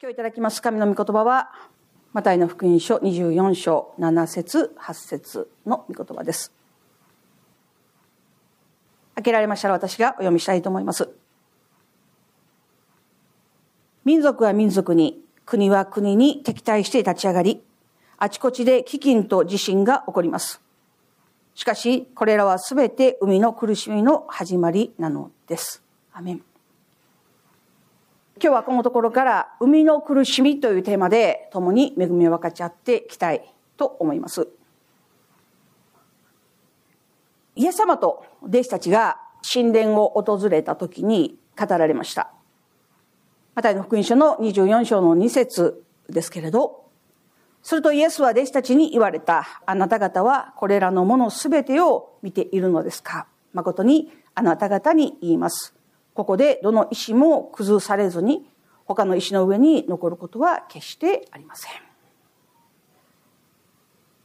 今日いただきます神の御言葉は、マタイの福音書24章7節8節の御言葉です。開けられましたら私がお読みしたいと思います。民族は民族に、国は国に敵対して立ち上がり、あちこちで飢饉と地震が起こります。しかし、これらはすべて海の苦しみの始まりなのです。アメン。今日はこのところから海の苦しみというテーマで共に恵みを分かち合っていきたいと思います。イエス様と弟子たちが神殿を訪れた時に語られました。マタイの福音書の24章の2節ですけれど、するとイエスは弟子たちに言われた。あなた方はこれらのものすべてを見ているのですか？誠にあなた方に言います。ここでどの石も崩されずに他の石の上に残ることは決してありません。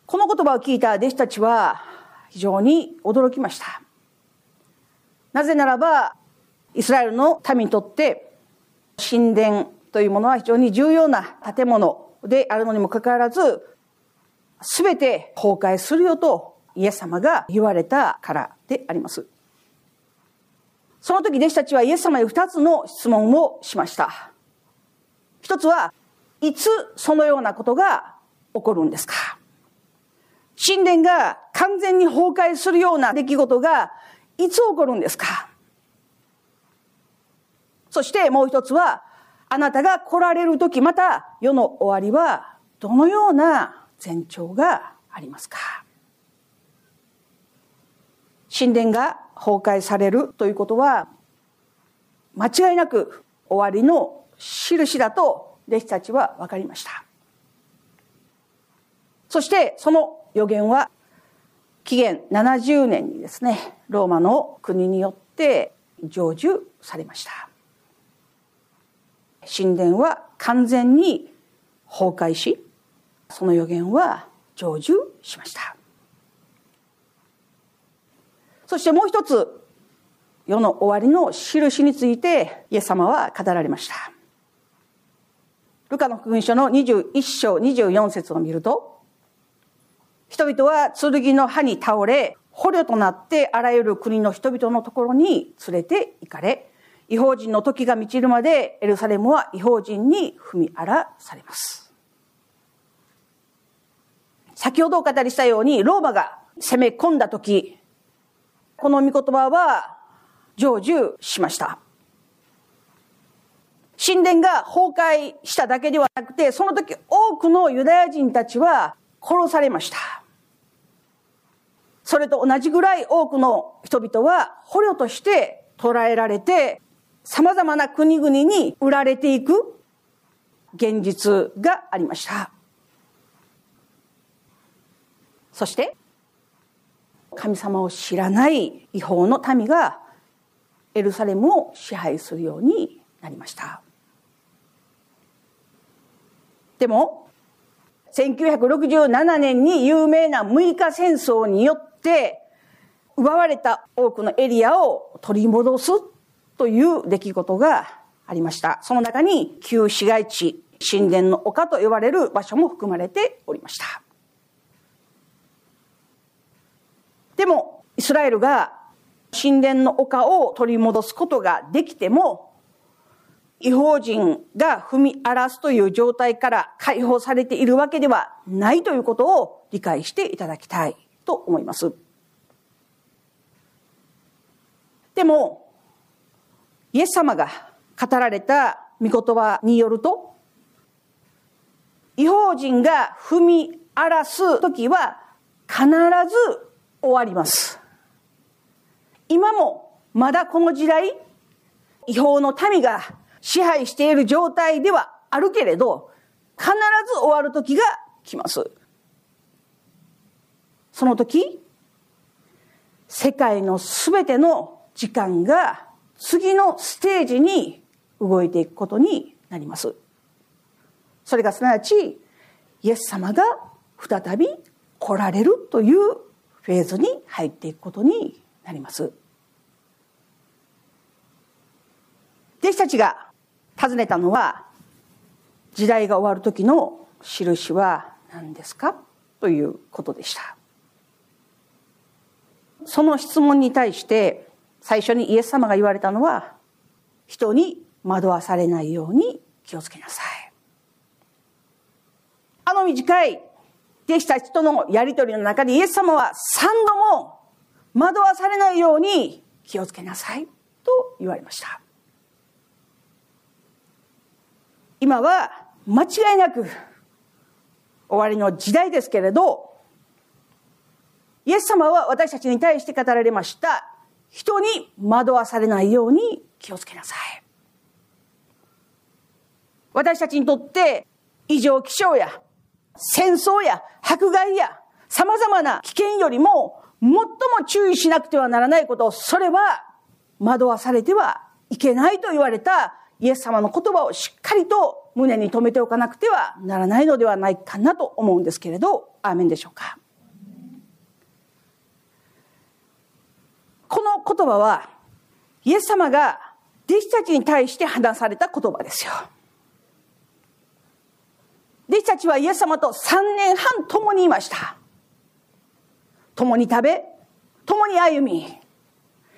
この言葉を聞いた弟子たちは非常に驚きました。なぜならば、イスラエルの民にとって神殿というものは非常に重要な建物であるのにもかかわらず、すべて崩壊するよとイエス様が言われたからであります。その時弟子たちはイエス様に二つの質問をしました。一つは、いつそのようなことが起こるんですか？神殿が完全に崩壊するような出来事がいつ起こるんですか？そしてもう一つは、あなたが来られる時、また世の終わりはどのような前兆がありますか？神殿が崩壊されるということは、間違いなく終わりの印だと弟子たちは分かりました。そしてその予言は紀元70年にですね、ローマの国によって成就されました。神殿は完全に崩壊し、その予言は成就しました。そしてもう一つ、世の終わりの印について、イエス様は語られました。ルカの福音書の21章24節を見ると、人々は剣の刃に倒れ、捕虜となってあらゆる国の人々のところに連れて行かれ、違法人の時が満ちるまでエルサレムは違法人に踏み荒らされます。先ほどお語りしたように、ローマが攻め込んだ時、この御言葉は成就しました。神殿が崩壊しただけではなくて、その時多くのユダヤ人たちは殺されました。それと同じぐらい多くの人々は捕虜として捕らえられて、様々な国々に売られていく現実がありました。そして、神様を知らない違法の民がエルサレムを支配するようになりました。でも、1967年に有名な6日戦争によって奪われた多くのエリアを取り戻すという出来事がありました。その中に旧市街地、神殿の丘と呼ばれる場所も含まれておりました。でも、イスラエルが神殿の丘を取り戻すことができても、違法人が踏み荒らすという状態から解放されているわけではないということを理解していただきたいと思います。でも、イエス様が語られた御言葉によると、違法人が踏み荒らす時は必ず終わります。今もまだこの時代、違法の民が支配している状態ではあるけれど、必ず終わる時が来ます。その時、世界のすべての時間が次のステージに動いていくことになります。それがすなわち、イエス様が再び来られるというフェーズに入っていくことになります。弟子たちが尋ねたのは、時代が終わる時の印は何ですかということでした。その質問に対して最初にイエス様が言われたのは人に惑わされないように気をつけなさい。あの短い弟子たちとのやりとりの中でイエス様は三度も惑わされないように気をつけなさいと言われました。今は間違いなく終わりの時代ですけれど、イエス様は私たちに対して語られました。人に惑わされないように気をつけなさい。私たちにとって異常気象や戦争や迫害や様々な危険よりも最も注意しなくてはならないこと、それは惑わされてはいけないと言われたイエス様の言葉をしっかりと胸に留めておかなくてはならないのではないかなと思うんですけれど、アーメンでしょうか。この言葉は、イエス様が弟子たちに対して話された言葉ですよ。弟子たちはイエス様と3年半共にいました。共に食べ、共に歩み、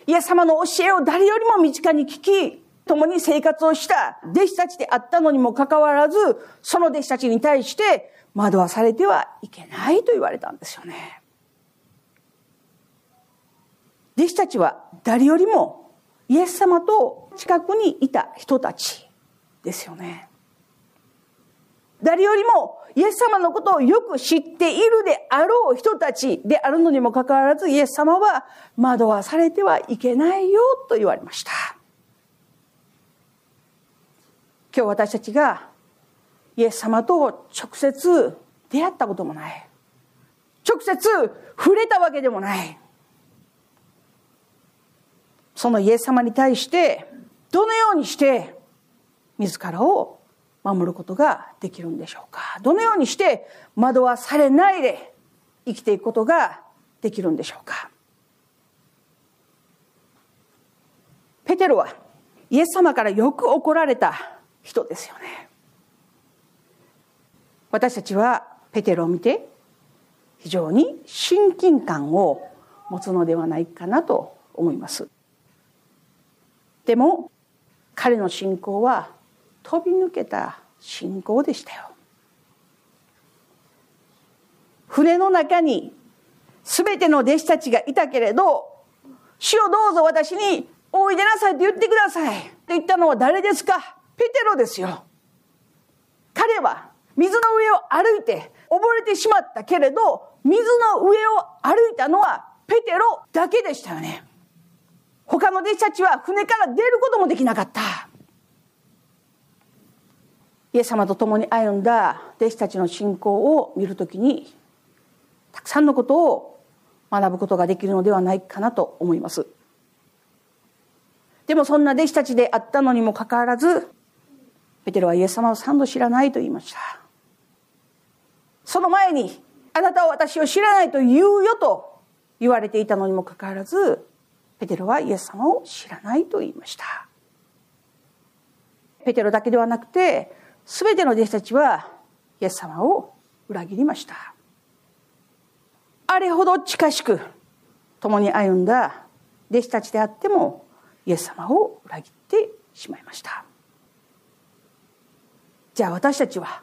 イエス様の教えを誰よりも身近に聞き、共に生活をした弟子たちであったのにもかかわらず、その弟子たちに対して惑わされてはいけないと言われたんですよね。弟子たちは誰よりもイエス様と近くにいた人たちですよね。誰よりもイエス様のことをよく知っているであろう人たちであるのにもかかわらずイエス様は惑わされてはいけないよと言われました。今日私たちがイエス様と直接出会ったこともない。直接触れたわけでもない。そのイエス様に対してどのようにして自らを守ることができるんでしょうか。どのようにして惑わされないで生きていくことができるんでしょうか。ペテロはイエス様からよく怒られた人ですよね。私たちはペテロを見て非常に親近感を持つのではないかなと思います。でも彼の信仰は飛び抜けた信仰でしたよ。船の中に全ての弟子たちがいたけれど主をどうぞ私においでなさいと言ってください。って言ったのは誰ですか？ペテロですよ。彼は水の上を歩いて溺れてしまったけれど水の上を歩いたのはペテロだけでしたよね。他の弟子たちは船から出ることもできなかった。イエス様と共に歩んだ弟子たちの信仰を見るときにたくさんのことを学ぶことができるのではないかなと思います。でもそんな弟子たちであったのにもかかわらずペテロはイエス様を三度知らないと言いました。その前にあなたは私を知らないと言うよと言われていたのにもかかわらずペテロはイエス様を知らないと言いました。ペテロだけではなくて全ての弟子たちはイエス様を裏切りました。あれほど近しく共に歩んだ弟子たちであってもイエス様を裏切ってしまいました。じゃあ私たちは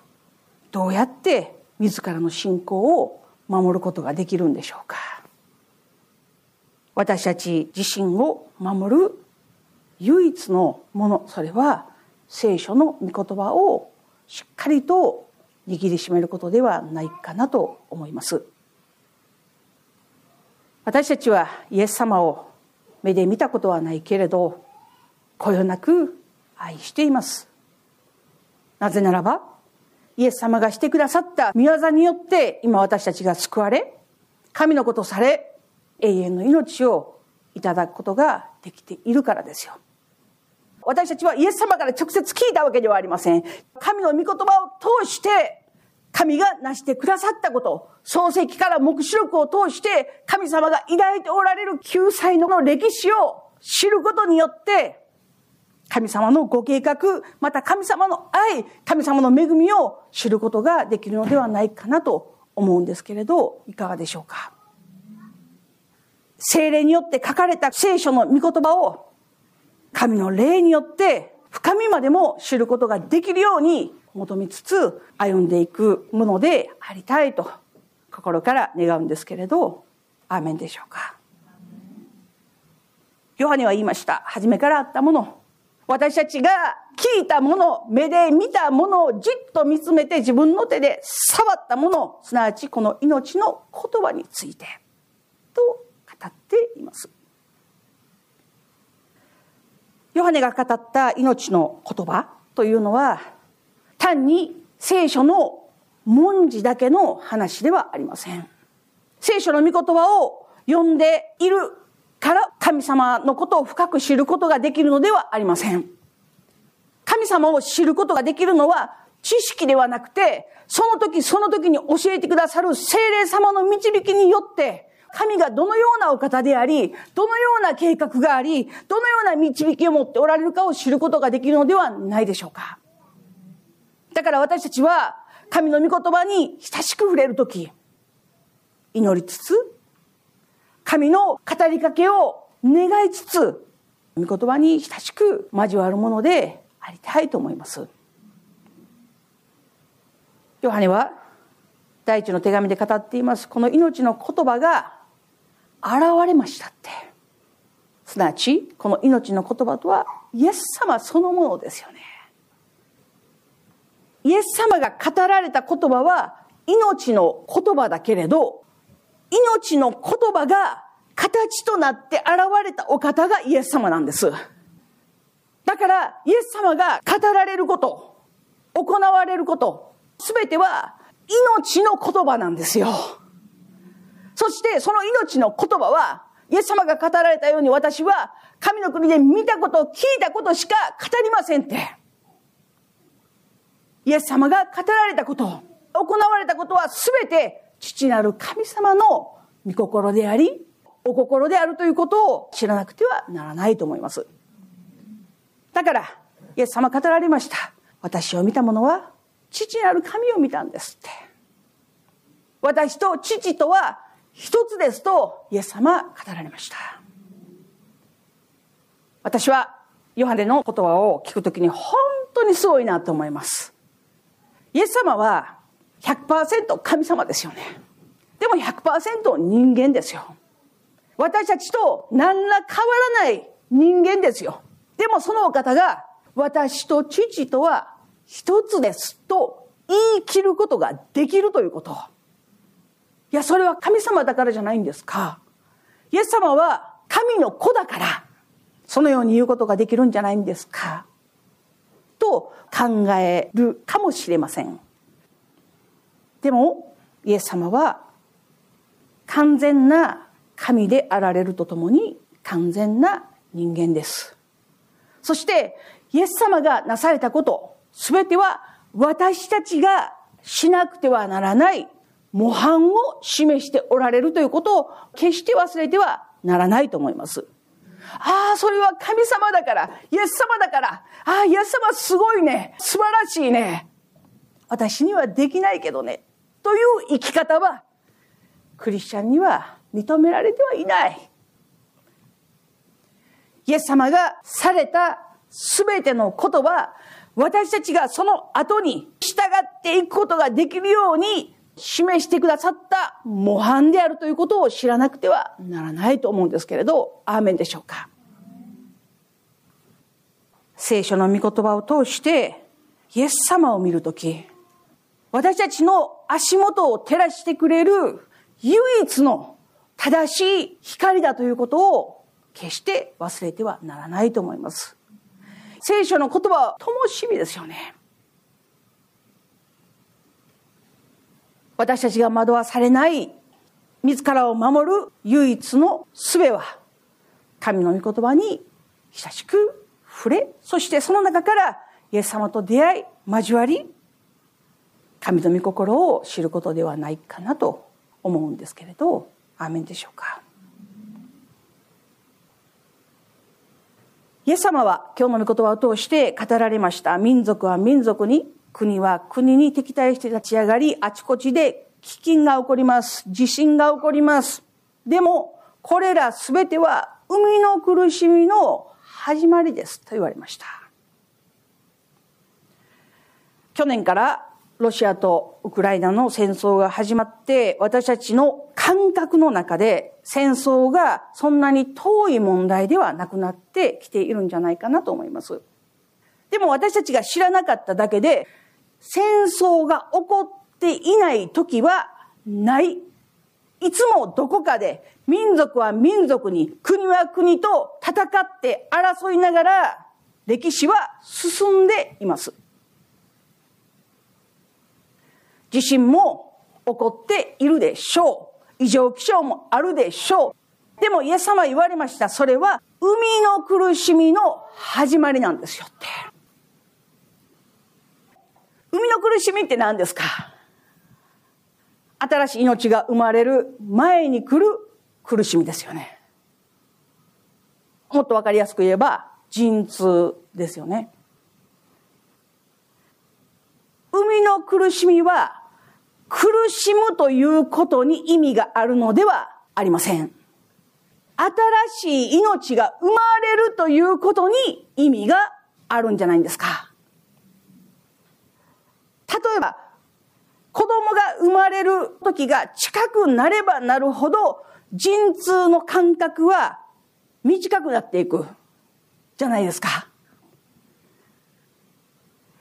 どうやって自らの信仰を守ることができるんでしょうか。私たち自身を守る唯一のものそれは聖書の御言葉をしっかりと握りしめることではないかなと思います。私たちはイエス様を目で見たことはないけれどこよなく愛しています。なぜならばイエス様がしてくださった御業によって今私たちが救われ神のことされ永遠の命をいただくことができているからですよ。私たちはイエス様から直接聞いたわけではありません。神の御言葉を通して、神が成してくださったこと、漱石から目視録を通して、神様が抱いておられる救済の歴史を知ることによって、神様のご計画、また神様の愛、神様の恵みを知ることができるのではないかなと思うんですけれど、いかがでしょうか？精霊によって書かれた聖書の御言葉を神の霊によって深みまでも知ることができるように求めつつ歩んでいくものでありたいと心から願うんですけれど、アーメンでしょうか。ヨハネは言いました。初めからあったもの。私たちが聞いたもの、目で見たものをじっと見つめて自分の手で触ったもの、すなわちこの命の言葉について、と語っています。ヨハネが語った命の言葉というのは、単に聖書の文字だけの話ではありません。聖書の御言葉を読んでいるから神様のことを深く知ることができるのではありません。神様を知ることができるのは知識ではなくて、その時その時に教えてくださる精霊様の導きによって、神がどのようなお方であり、どのような計画があり、どのような導きを持っておられるかを知ることができるのではないでしょうか。だから私たちは、神の御言葉に親しく触れるとき、祈りつつ、神の語りかけを願いつつ、御言葉に親しく交わるものでありたいと思います。ヨハネは第一の手紙で語っています、この命の言葉が現れましたって。すなわち、この命の言葉とは、イエス様そのものですよね。イエス様が語られた言葉は、命の言葉だけれど、命の言葉が形となって現れたお方がイエス様なんです。だから、イエス様が語られること、行われること、すべては命の言葉なんですよ。そしてその命の言葉は、イエス様が語られたように私は神の国で見たこと、聞いたことしか語りませんって。イエス様が語られたこと、行われたことは全て父なる神様の御心であり、お心であるということを知らなくてはならないと思います。だから、イエス様語られました。私を見た者は父なる神を見たんですって。私と父とは一つですとイエス様語られました。私はヨハネの言葉を聞くときに本当にすごいなと思います。イエス様は100%神様ですよね。でも100%人間ですよ。私たちと何ら変わらない人間ですよ。でもそのお方が私と父とは一つですと言い切ることができるということ。いや、それは神様だからじゃないんですか。イエス様は神の子だから、そのように言うことができるんじゃないんですか。と考えるかもしれません。でも、イエス様は完全な神であられるとともに完全な人間です。そして、イエス様がなされたこと、すべては私たちがしなくてはならない模範を示しておられるということを決して忘れてはならないと思います。ああ、それは神様だから、イエス様だから、ああ、イエス様すごいね、素晴らしいね。私にはできないけどね。という生き方は、クリスチャンには認められてはいない。イエス様がされたすべてのことは、私たちがその後に従っていくことができるように示してくださった模範であるということを知らなくてはならないと思うんですけれど、アーメンでしょうか。聖書の御言葉を通して、イエス様を見るとき、私たちの足元を照らしてくれる唯一の正しい光だということを決して忘れてはならないと思います。聖書の言葉は灯火ですよね。私たちが惑わされない自らを守る唯一の術は神の御言葉に親しく触れ、そしてその中からイエス様と出会い、交わり、神の御心を知ることではないかなと思うんですけれど、アーメンでしょうか。イエス様は今日の御言葉を通して語られました。民族は民族に、国は国に敵対して立ち上がり、あちこちで飢饉が起こります。地震が起こります。でも、これらすべては海の苦しみの始まりですと言われました。去年からロシアとウクライナの戦争が始まって、私たちの感覚の中で戦争がそんなに遠い問題ではなくなってきているんじゃないかなと思います。でも私たちが知らなかっただけで、戦争が起こっていない時はない。いつもどこかで民族は民族に、国は国と戦って争いながら歴史は進んでいます。地震も起こっているでしょう。異常気象もあるでしょう。でもイエス様言われました。それは海の苦しみの始まりなんですよって。海の苦しみって何ですか？新しい命が生まれる前に来る苦しみですよね。もっとわかりやすく言えば、陣痛ですよね。海の苦しみは苦しむということに意味があるのではありません。新しい命が生まれるということに意味があるんじゃないんですか？例えば、子供が生まれる時が近くなればなるほど、陣痛の間隔は短くなっていく。じゃないですか。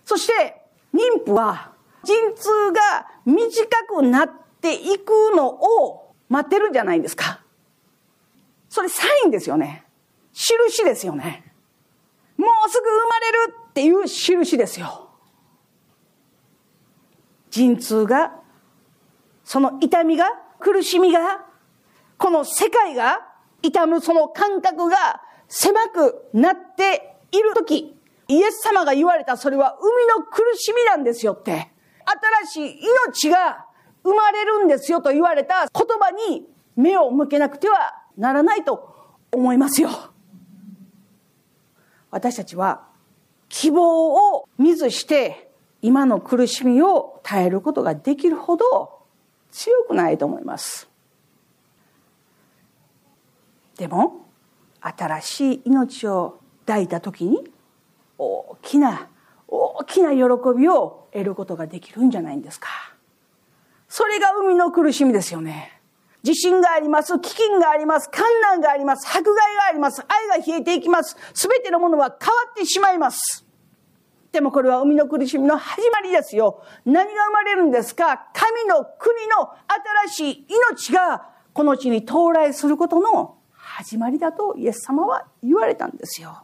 そして、妊婦は陣痛が短くなっていくのを待ってるじゃないですか。それサインですよね。印ですよね。もうすぐ生まれるっていう印ですよ。陣痛が、その痛みが、苦しみが、この世界が痛むその感覚が狭くなっているとき、イエス様が言われたそれは海の苦しみなんですよって。新しい命が生まれるんですよと言われた言葉に目を向けなくてはならないと思いますよ。私たちは希望を見ずして今の苦しみを耐えることができるほど強くないと思います。でも新しい命を抱いた時に大きな大きな喜びを得ることができるんじゃないんですか。それが海の苦しみですよね。地震があります。飢饉があります。観難があります。迫害があります。愛が冷えていきます。すべてのものは変わってしまいます。でもこれは海の苦しみの始まりですよ。何が生まれるんですか？神の国の新しい命がこの地に到来することの始まりだとイエス様は言われたんですよ。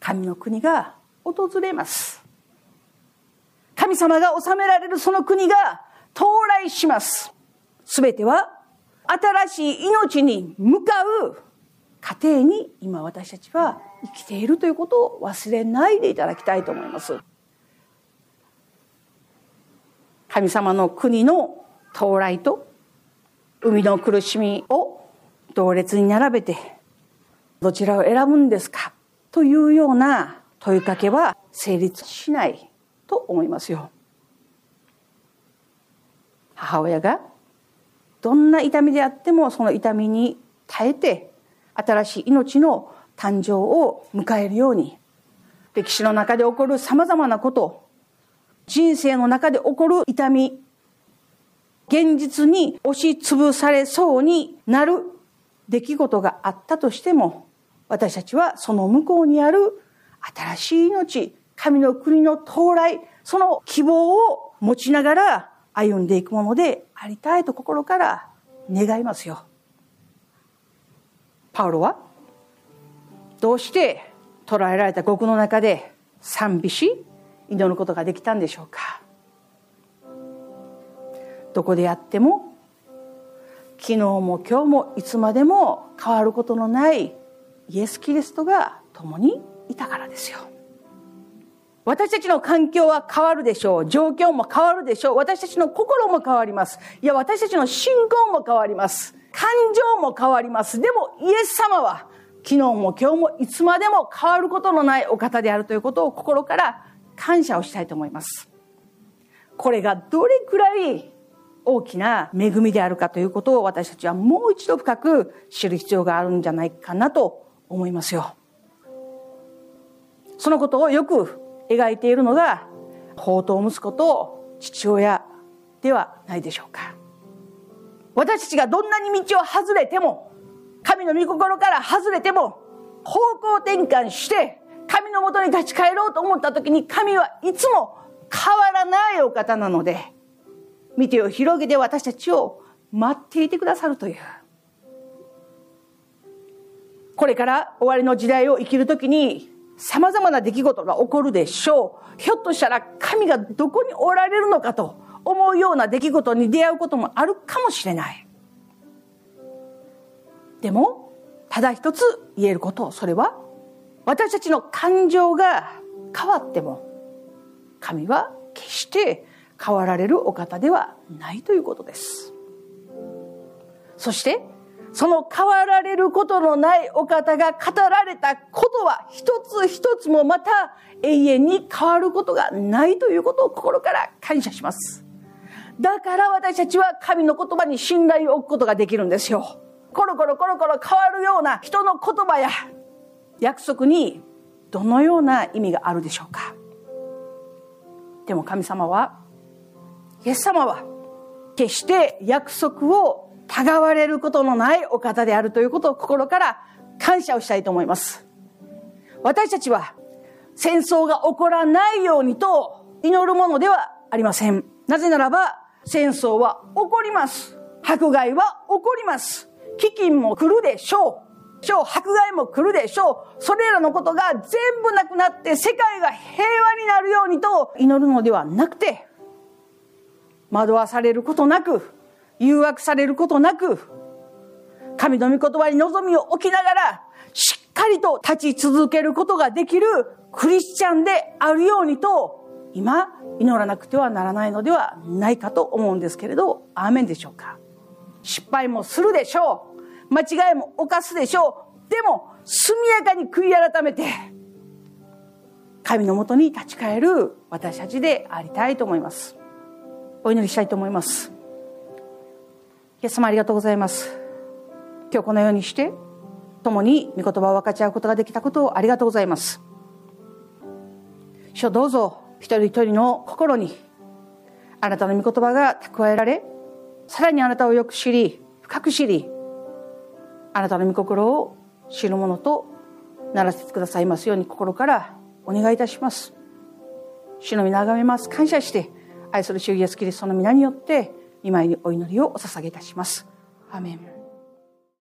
神の国が訪れます。神様が治められるその国が到来します。すべては新しい命に向かう過程に今私たちは生きているということを忘れないでいただきたいと思います。神様の国の到来と海の苦しみを同列に並べてどちらを選ぶんですかというような問いかけは成立しないと思いますよ。母親がどんな痛みであってもその痛みに耐えて新しい命の誕生を迎えるように歴史の中で起こる様々なこと人生の中で起こる痛み現実に押しつぶされそうになる出来事があったとしても私たちはその向こうにある新しい命、神の国の到来、その希望を持ちながら歩んでいくものでありたいと心から願いますよ。パウロはどうして捕らえられた獄の中で賛美し祈ることができたんでしょうか？どこでやっても昨日も今日もいつまでも変わることのないイエス・キリストが共にいたからですよ。私たちの環境は変わるでしょう。状況も変わるでしょう。私たちの心も変わります。いや、私たちの信仰も変わります。感情も変わります。でも、イエス様は昨日も今日もいつまでも変わることのないお方であるということを心から感謝をしたいと思います。これがどれくらい大きな恵みであるかということを私たちはもう一度深く知る必要があるんじゃないかなと思いますよ。そのことをよく描いているのが、宝刀息子と父親ではないでしょうか。私たちがどんなに道を外れても、神の御心から外れても、方向転換して、神のもとに立ち返ろうと思った時に神はいつも変わらないお方なので、見てを広げて私たちを待っていてくださるという。これから終わりの時代を生きるときに様々な出来事が起こるでしょう。ひょっとしたら神がどこにおられるのかと思うような出来事に出会うこともあるかもしれない。でも、ただ一つ言えること、それは、私たちの感情が変わっても、神は決して変わられるお方ではないということです。そして、その変わられることのないお方が語られたことは一つ一つもまた永遠に変わることがないということを心から感謝します。だから私たちは神の言葉に信頼を置くことができるんですよ。コロコロコロコロ変わるような人の言葉や約束にどのような意味があるでしょうか？でも神様は、イエス様は決して約束をたがわれることのないお方であるということを心から感謝をしたいと思います。私たちは戦争が起こらないようにと祈るものではありません。なぜならば戦争は起こります。迫害は起こります。飢饉も来るでしょう。ょう。迫害も来るでしょう。それらのことが全部なくなって世界が平和になるようにと祈るのではなくて、惑わされることなく、誘惑されることなく、神の御言葉に望みを置きながら、しっかりと立ち続けることができるクリスチャンであるようにと、今、祈らなくてはならないのではないかと思うんですけれど、アーメンでしょうか。失敗もするでしょう。間違いも犯すでしょう。でも、速やかに悔い改めて、神のもとに立ち返る私たちでありたいと思います。お祈りしたいと思います。イエス様ありがとうございます。今日このようにして、共に御言葉を分かち合うことができたことをありがとうございます。主どうぞ一人一人の心にあなたの御言葉が蓄えられ、さらにあなたをよく知り、深く知り、あなたの御心を知るものとならせてくださいますように心からお願いいたします。主の皆あがめます。感謝して、愛する主イエスキリストの皆によって、今にお祈りをお捧げいたします。アメン。